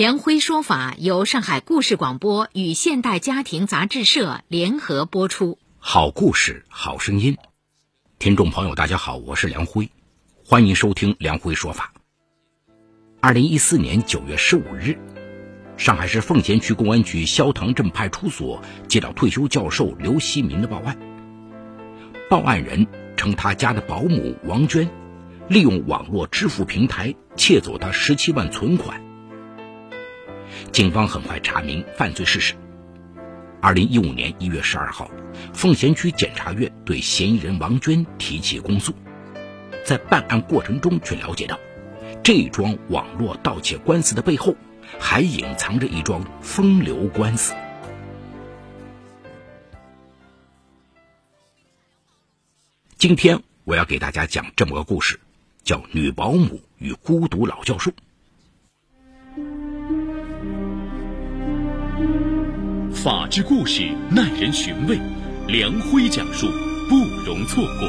梁辉说法由上海故事广播与现代家庭杂志社联合播出。好故事，好声音。听众朋友，大家好，我是梁辉，欢迎收听梁辉说法。二零一四年九月十五日，上海市奉贤区公安局肖塘镇派出所接到退休教授刘希民的报案。报案人称，他家的保姆王娟利用网络支付平台窃走他十七万存款。警方很快查明犯罪事实。二零一五年一月十二号，奉贤区检察院对嫌疑人王娟提起公诉。在办案过程中，却了解到，这桩网络盗窃官司的背后，还隐藏着一桩风流官司。今天我要给大家讲这么个故事，叫《女保姆与孤独老教授》。法治故事耐人寻味，梁辉讲述不容错过。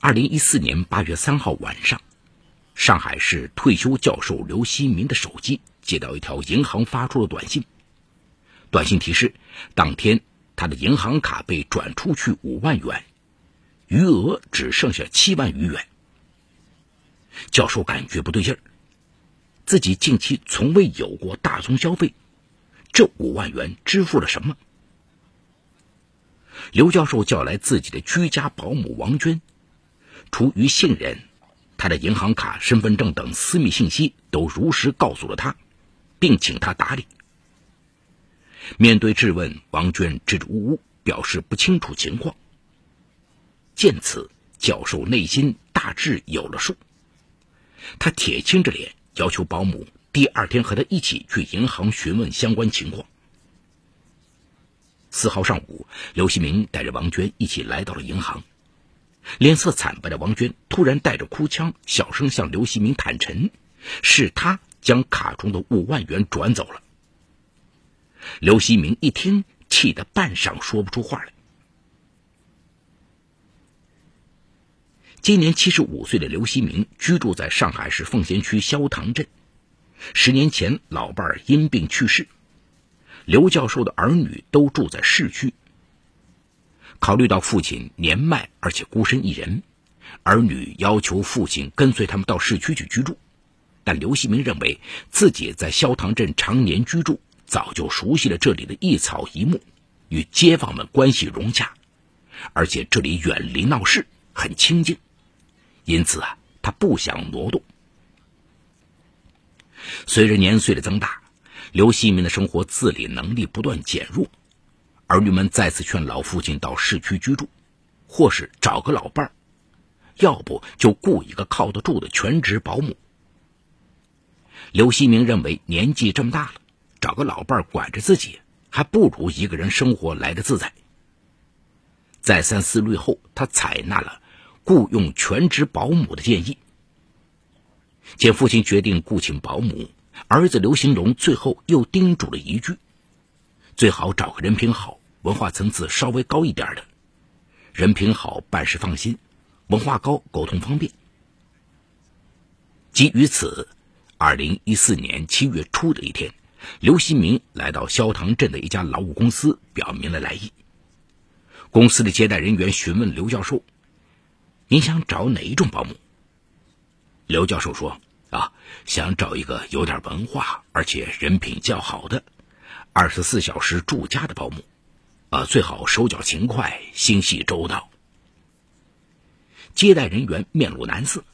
二零一四年八月三号晚上，上海市退休教授刘希民的手机接到一条银行发出的短信，短信提示当天他的银行卡被转出去五万元，余额只剩下七万余元。教授感觉不对劲儿。自己近期从未有过大宗消费，这五万元支付了什么？刘教授叫来自己的居家保姆王娟，出于信任，他的银行卡、身份证等私密信息都如实告诉了他，并请他打理。面对质问，王娟支支吾吾，表示不清楚情况。见此，教授内心大致有了数，他铁青着脸。要求保姆第二天和他一起去银行询问相关情况。四号上午，刘希明带着王娟一起来到了银行。脸色惨白的王娟突然带着哭腔，小声向刘希明坦陈，是他将卡中的五万元转走了。刘希明一听，气得半晌说不出话来。今年七十五岁的刘希明居住在上海市奉贤区肖塘镇。十年前，老伴儿因病去世，刘教授的儿女都住在市区。考虑到父亲年迈而且孤身一人，儿女要求父亲跟随他们到市区去居住。但刘希明认为自己在肖塘镇常年居住，早就熟悉了这里的一草一木，与街坊们关系融洽，而且这里远离闹市，很清静。因此啊，他不想挪动。随着年岁的增大，刘希民的生活自理能力不断减弱，儿女们再次劝老父亲到市区居住，或是找个老伴儿，要不就雇一个靠得住的全职保姆。刘希明认为年纪这么大了，找个老伴儿管着自己，还不如一个人生活来的自在。再三思虑后，他采纳了。雇佣全职保姆的建议，见父亲决定雇请保姆，儿子刘兴龙最后又叮嘱了一句：最好找个人品好、文化层次稍微高一点的。人品好，办事放心；文化高，沟通方便。基于此，二零一四年七月初的一天，刘新明来到肖塘镇的一家劳务公司，表明了来意。公司的接待人员询问刘教授。您想找哪一种保姆？刘教授说：“啊，想找一个有点文化，而且人品较好的，二十四小时住家的保姆，啊，最好手脚勤快，心细周到。”接待人员面露难色，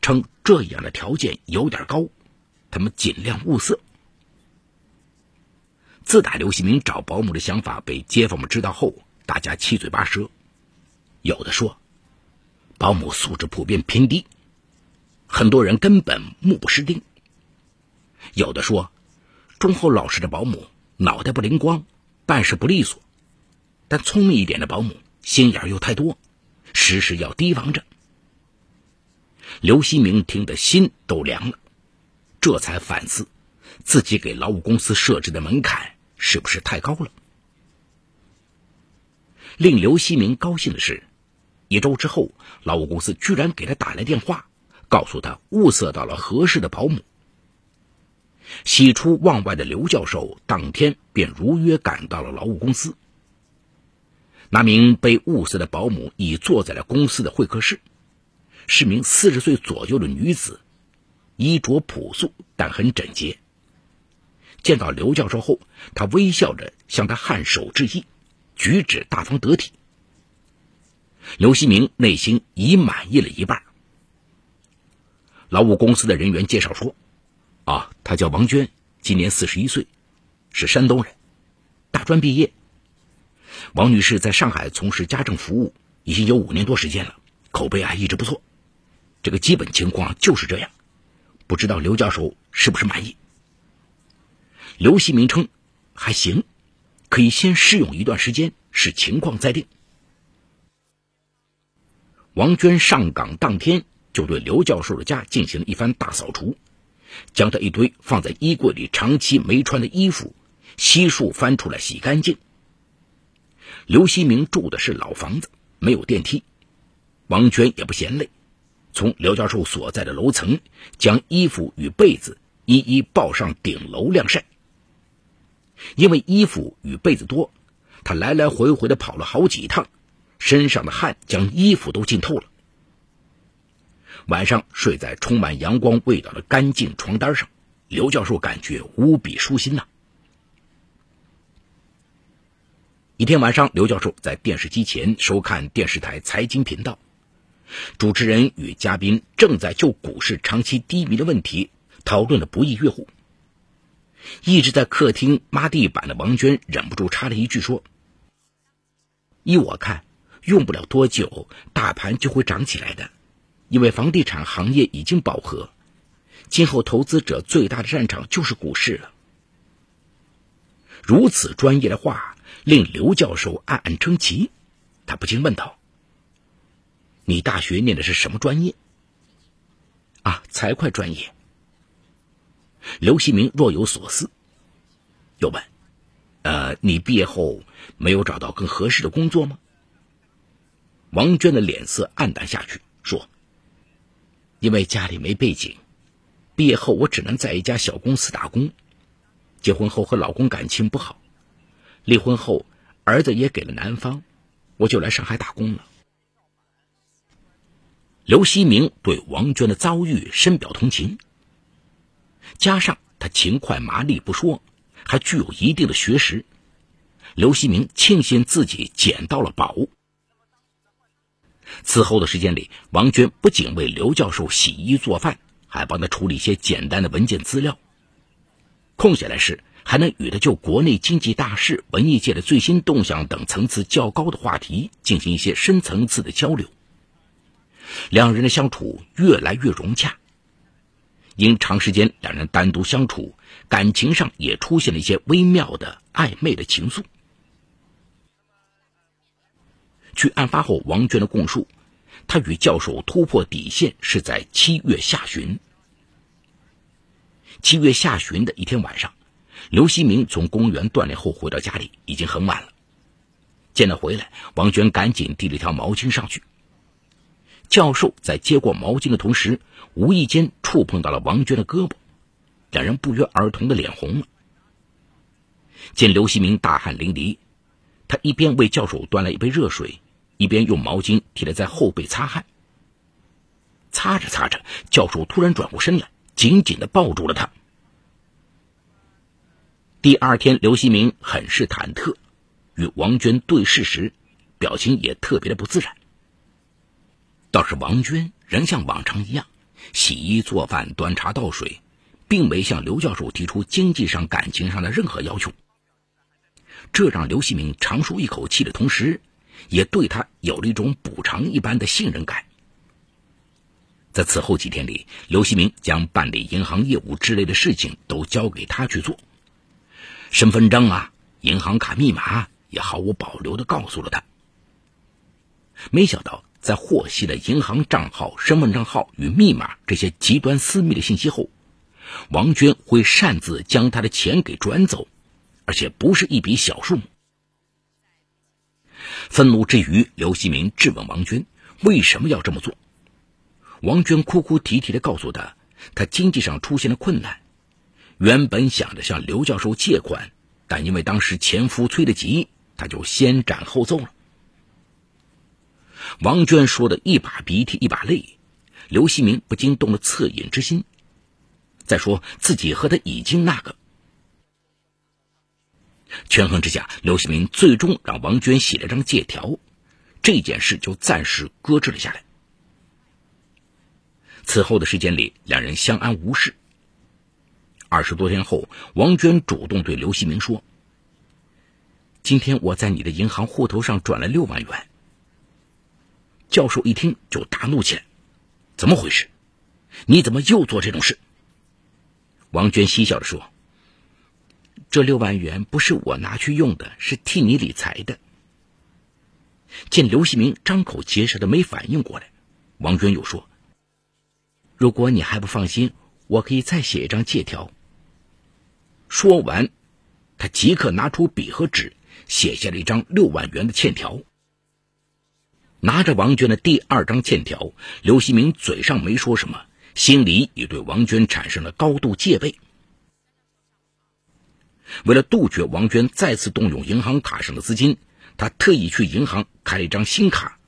称这样的条件有点高，他们尽量物色。自打刘希明找保姆的想法被街坊们知道后，大家七嘴八舌，有的说。保姆素质普遍偏低，很多人根本目不识丁。有的说，忠厚老实的保姆脑袋不灵光，办事不利索，但聪明一点的保姆心眼又太多，时时要提防着。刘希明听得心都凉了，这才反思自己给劳务公司设置的门槛是不是太高了。令刘希明高兴的是，一周之后，劳务公司居然给他打来电话，告诉他物色到了合适的保姆。喜出望外的刘教授当天便如约赶到了劳务公司。那名被物色的保姆已坐在了公司的会客室，是名四十岁左右的女子，衣着朴素但很整洁。见到刘教授后，她微笑着向他颔首致意。举止大方得体，刘希明内心已满意了一半。劳务公司的人员介绍说：“啊，她叫王娟，今年四十一岁，是山东人，大专毕业。王女士在上海从事家政服务已经有五年多时间了，口碑啊一直不错。这个基本情况就是这样，不知道刘教授是不是满意？”刘希明称：“还行。”可以先试用一段时间，视情况再定。王娟上岗当天就对刘教授的家进行了一番大扫除，将他一堆放在衣柜里长期没穿的衣服悉数翻出来洗干净。刘希明住的是老房子，没有电梯，王娟也不嫌累，从刘教授所在的楼层将衣服与被子一一抱上顶楼晾晒。因为衣服与被子多，他来来回回的跑了好几趟，身上的汗将衣服都浸透了。晚上睡在充满阳光味道的干净床单上，刘教授感觉无比舒心呐。一天晚上，刘教授在电视机前收看电视台财经频道，主持人与嘉宾正在就股市长期低迷的问题讨论的不亦乐乎。一直在客厅抹地板的王娟忍不住插了一句说：“依我看，用不了多久，大盘就会涨起来的，因为房地产行业已经饱和，今后投资者最大的战场就是股市了。”如此专业的话令刘教授暗暗称奇，他不禁问道：“你大学念的是什么专业？”“啊，财会专业。”刘希明若有所思，又问：“呃，你毕业后没有找到更合适的工作吗？”王娟的脸色暗淡下去，说：“因为家里没背景，毕业后我只能在一家小公司打工。结婚后和老公感情不好，离婚后儿子也给了男方，我就来上海打工了。”刘希明对王娟的遭遇深表同情。加上他勤快麻利不说，还具有一定的学识，刘希明庆幸自己捡到了宝物。此后的时间里，王娟不仅为刘教授洗衣做饭，还帮他处理一些简单的文件资料。空下来时，还能与他就国内经济大事、文艺界的最新动向等层次较高的话题进行一些深层次的交流。两人的相处越来越融洽。因长时间两人单独相处，感情上也出现了一些微妙的暧昧的情愫。据案发后王娟的供述，她与教授突破底线是在七月下旬。七月下旬的一天晚上，刘希明从公园锻炼后回到家里，已经很晚了。见他回来，王娟赶紧递了一条毛巾上去。教授在接过毛巾的同时，无意间触碰到了王娟的胳膊，两人不约而同的脸红了。见刘希明大汗淋漓，他一边为教授端来一杯热水，一边用毛巾替他在后背擦汗。擦着擦着，教授突然转过身来，紧紧的抱住了他。第二天，刘希明很是忐忑，与王娟对视时，表情也特别的不自然。倒是王娟仍像往常一样洗衣做饭、端茶倒水，并没向刘教授提出经济上、感情上的任何要求。这让刘希明长舒一口气的同时，也对他有了一种补偿一般的信任感。在此后几天里，刘希明将办理银行业务之类的事情都交给他去做，身份证啊、银行卡密码也毫无保留的告诉了他。没想到，在获悉了银行账号、身份证号与密码这些极端私密的信息后，王娟会擅自将他的钱给转走，而且不是一笔小数目。愤怒之余，刘希明质问王娟为什么要这么做。王娟哭哭啼啼的告诉他，他经济上出现了困难，原本想着向刘教授借款，但因为当时前夫催得急，他就先斩后奏了。王娟说的一把鼻涕一把泪，刘希明不禁动了恻隐之心。再说自己和他已经那个，权衡之下，刘希明最终让王娟写了张借条，这件事就暂时搁置了下来。此后的时间里，两人相安无事。二十多天后，王娟主动对刘希明说：“今天我在你的银行户头上转了六万元。”教授一听就大怒起来：“怎么回事？你怎么又做这种事？”王娟嬉笑着说：“这六万元不是我拿去用的，是替你理财的。”见刘希明张口结舌的没反应过来，王娟又说：“如果你还不放心，我可以再写一张借条。”说完，他即刻拿出笔和纸，写下了一张六万元的欠条。拿着王娟的第二张欠条，刘希明嘴上没说什么，心里也对王娟产生了高度戒备。为了杜绝王娟再次动用银行卡上的资金，他特意去银行开了一张新卡。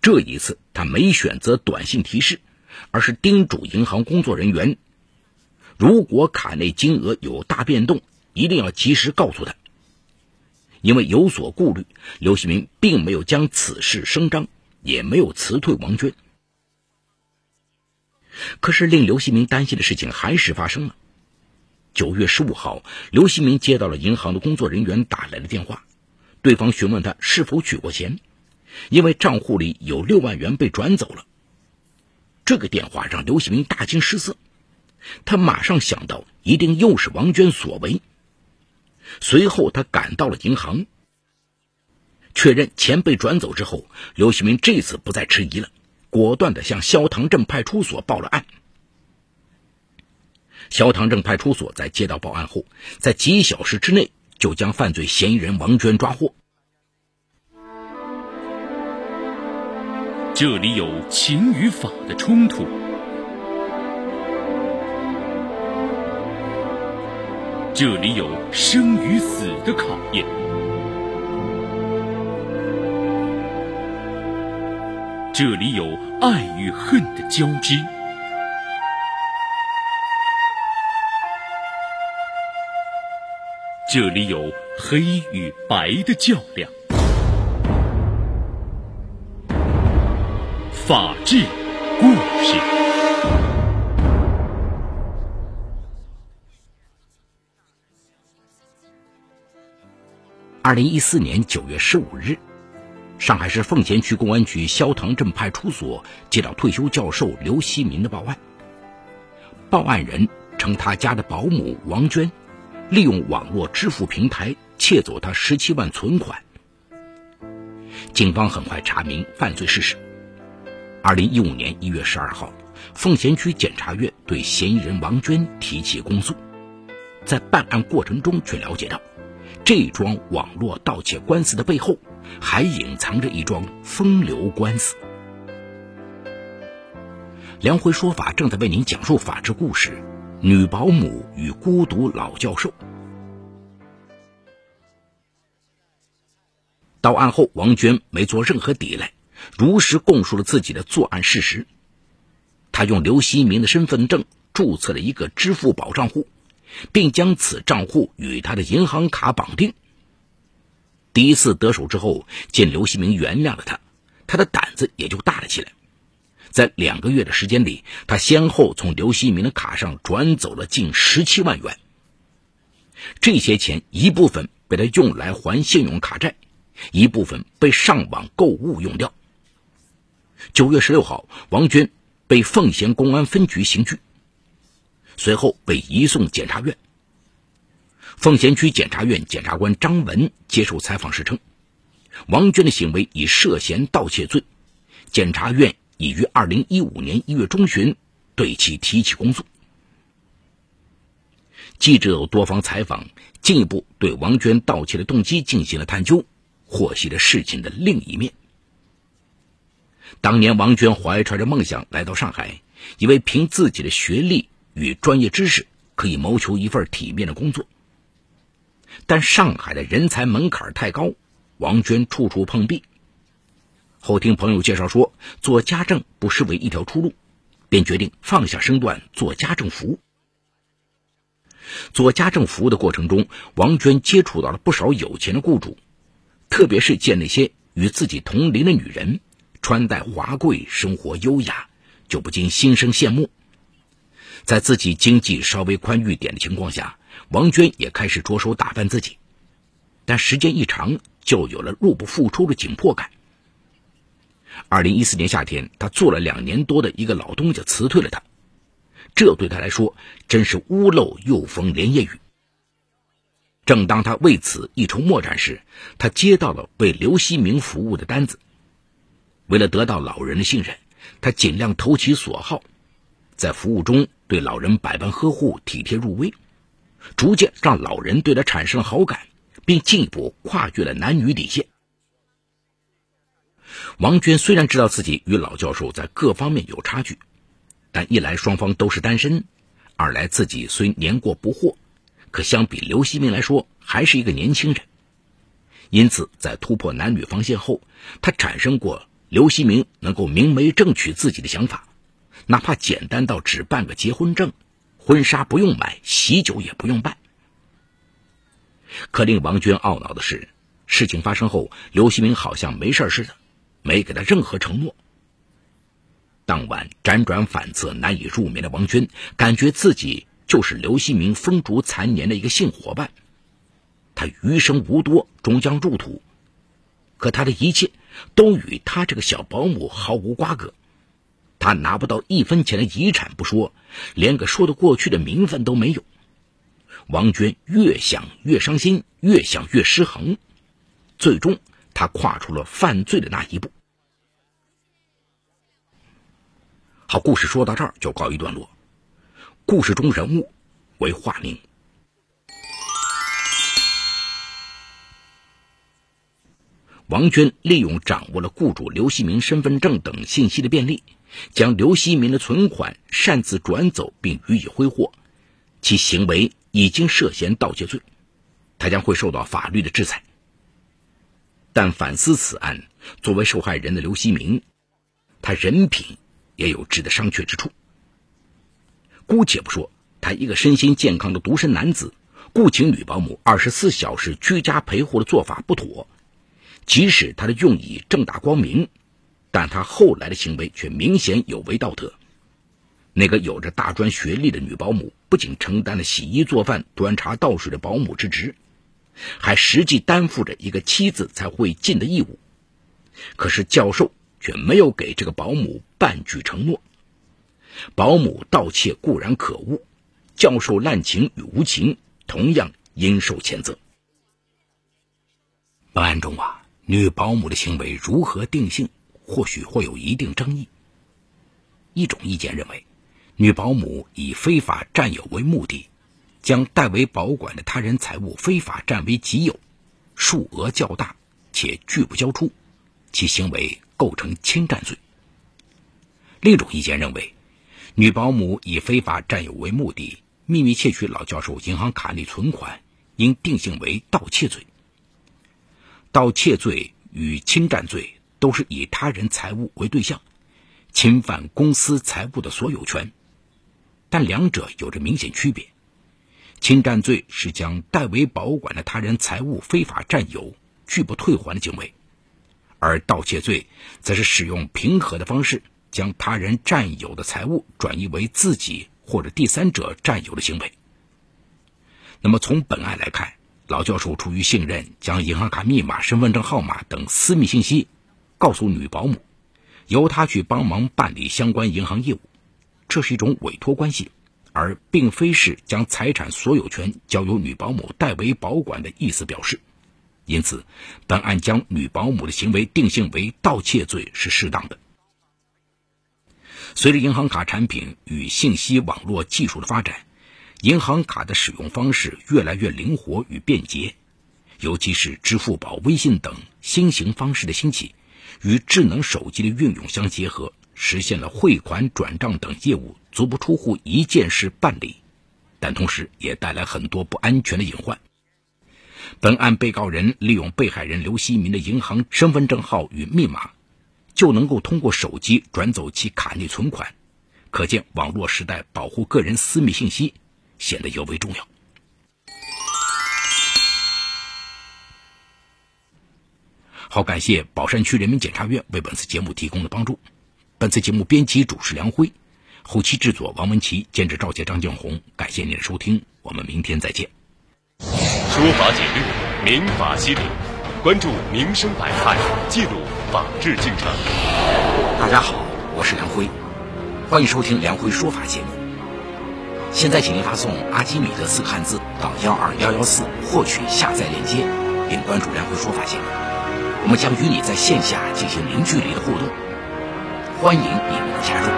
这一次，他没选择短信提示，而是叮嘱银行工作人员：如果卡内金额有大变动，一定要及时告诉他。因为有所顾虑，刘希明并没有将此事声张，也没有辞退王娟。可是令刘希明担心的事情还是发生了。九月十五号，刘希明接到了银行的工作人员打来的电话，对方询问他是否取过钱，因为账户里有六万元被转走了。这个电话让刘希明大惊失色，他马上想到一定又是王娟所为。随后，他赶到了银行，确认钱被转走之后，刘希明这次不再迟疑了，果断的向肖塘镇派出所报了案。肖塘镇派出所在接到报案后，在几小时之内就将犯罪嫌疑人王娟抓获。这里有情与法的冲突。这里有生与死的考验，这里有爱与恨的交织，这里有黑与白的较量。法治故事。二零一四年九月十五日，上海市奉贤区公安局肖塘镇派出所接到退休教授刘希民的报案。报案人称，他家的保姆王娟利用网络支付平台窃走他十七万存款。警方很快查明犯罪事实。二零一五年一月十二号，奉贤区检察院对嫌疑人王娟提起公诉。在办案过程中，却了解到。这桩网络盗窃官司的背后，还隐藏着一桩风流官司。梁辉说法正在为您讲述法治故事：女保姆与孤独老教授。到案后，王娟没做任何抵赖，如实供述了自己的作案事实。她用刘希明的身份证注册了一个支付宝账户。并将此账户与他的银行卡绑定。第一次得手之后，见刘希明原谅了他，他的胆子也就大了起来。在两个月的时间里，他先后从刘希明的卡上转走了近十七万元。这些钱一部分被他用来还信用卡债，一部分被上网购物用掉。九月十六号，王娟被奉贤公安分局刑拘。随后被移送检察院。奉贤区检察院检察官张文接受采访时称，王娟的行为已涉嫌盗窃罪，检察院已于二零一五年一月中旬对其提起公诉。记者有多方采访，进一步对王娟盗窃的动机进行了探究，获悉了事情的另一面。当年，王娟怀揣着梦想来到上海，以为凭自己的学历与专业知识可以谋求一份体面的工作。但上海的人才门槛太高，王娟处处碰壁。后听朋友介绍说，做家政不失为一条出路，便决定放下身段做家政服务。做家政服务的过程中，王娟接触到了不少有钱的雇主，特别是见那些与自己同龄的女人。穿戴华贵，生活优雅，就不禁心生羡慕。在自己经济稍微宽裕点的情况下，王娟也开始着手打扮自己。但时间一长，就有了入不敷出的紧迫感。二零一四年夏天，他做了两年多的一个老东家辞退了他，这对他来说真是屋漏又逢连夜雨。正当他为此一筹莫展时，他接到了为刘希明服务的单子。为了得到老人的信任，他尽量投其所好，在服务中对老人百般呵护、体贴入微，逐渐让老人对他产生了好感，并进一步跨越了男女底线。王娟虽然知道自己与老教授在各方面有差距，但一来双方都是单身，二来自己虽年过不惑，可相比刘希明来说还是一个年轻人，因此在突破男女防线后，她产生过。刘希明能够明媒正娶自己的想法，哪怕简单到只办个结婚证，婚纱不用买，喜酒也不用办。可令王娟懊恼的是，事情发生后，刘希明好像没事似的，没给他任何承诺。当晚辗转反侧、难以入眠的王娟，感觉自己就是刘希明风烛残年的一个性伙伴，他余生无多，终将入土。可他的一切都与他这个小保姆毫无瓜葛，他拿不到一分钱的遗产不说，连个说得过去的名分都没有。王娟越想越伤心，越想越失衡，最终他跨出了犯罪的那一步。好，故事说到这儿就告一段落。故事中人物为化名。王娟利用掌握了雇主刘希明身份证等信息的便利，将刘希明的存款擅自转走并予以挥霍，其行为已经涉嫌盗窃罪，他将会受到法律的制裁。但反思此案，作为受害人的刘希明，他人品也有值得商榷之处。姑且不说他一个身心健康的独身男子，雇请女保姆二十四小时居家陪护的做法不妥。即使他的用意正大光明，但他后来的行为却明显有违道德。那个有着大专学历的女保姆，不仅承担了洗衣做饭、端茶倒水的保姆之职，还实际担负着一个妻子才会尽的义务。可是教授却没有给这个保姆半句承诺。保姆盗窃固然可恶，教授滥情与无情同样应受谴责。本案中啊。女保姆的行为如何定性，或许会有一定争议。一种意见认为，女保姆以非法占有为目的，将代为保管的他人财物非法占为己有，数额较大且拒不交出，其行为构成侵占罪。另一种意见认为，女保姆以非法占有为目的，秘密窃取老教授银行卡内存款，应定性为盗窃罪。盗窃罪与侵占罪都是以他人财物为对象，侵犯公司财物的所有权，但两者有着明显区别。侵占罪是将代为保管的他人财物非法占有、拒不退还的行为，而盗窃罪则是使用平和的方式将他人占有的财物转移为自己或者第三者占有的行为。那么从本案来看。老教授出于信任，将银行卡密码、身份证号码等私密信息告诉女保姆，由她去帮忙办理相关银行业务，这是一种委托关系，而并非是将财产所有权交由女保姆代为保管的意思表示。因此，本案将女保姆的行为定性为盗窃罪是适当的。随着银行卡产品与信息网络技术的发展，银行卡的使用方式越来越灵活与便捷，尤其是支付宝、微信等新型方式的兴起，与智能手机的运用相结合，实现了汇款、转账等业务足不出户一键式办理，但同时也带来很多不安全的隐患。本案被告人利用被害人刘希民的银行身份证号与密码，就能够通过手机转走其卡内存款，可见网络时代保护个人私密信息显得尤为重要。好，感谢宝山区人民检察院为本次节目提供的帮助。本次节目编辑主持梁辉，后期制作王文琪，监制赵杰、张建红。感谢您的收听，我们明天再见。说法解律，民法析理，关注民生百态，记录法治进程。大家好，我是梁辉，欢迎收听梁辉说法节目。现在，请您发送“阿基米德”四个汉字到幺二幺幺四，获取下载链接，并关注梁辉说法节目。我们将与你在线下进行零距离的互动，欢迎你们的加入。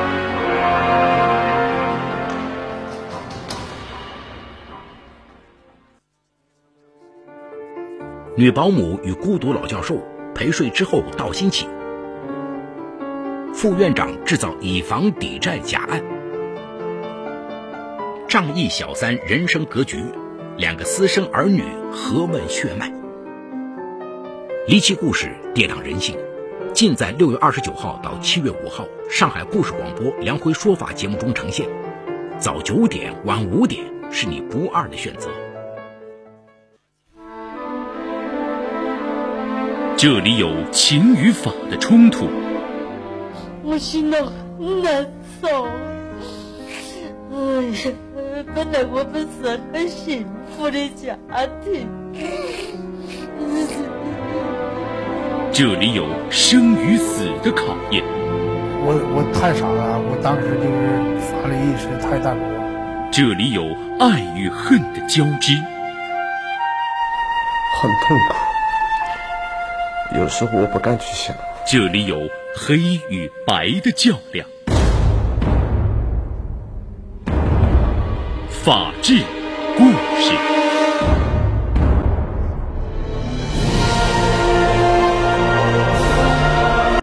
女保姆与孤独老教授陪睡之后盗新起，副院长制造以房抵债假案，仗义小三人生格局，两个私生儿女何问血脉？离奇故事跌宕人性，尽在六月二十九号到七月五号上海故事广播梁辉说法节目中呈现。早九点晚五点是你不二的选择。这里有情与法的冲突。我心里很难受。哎呀，本来我们是很幸福的家庭。这里有生与死的考验。我我太傻了，我当时就是法律意识太淡薄。这里有爱与恨的交织。很痛苦。有时候我不敢去想。这里有黑与白的较量，法治故事。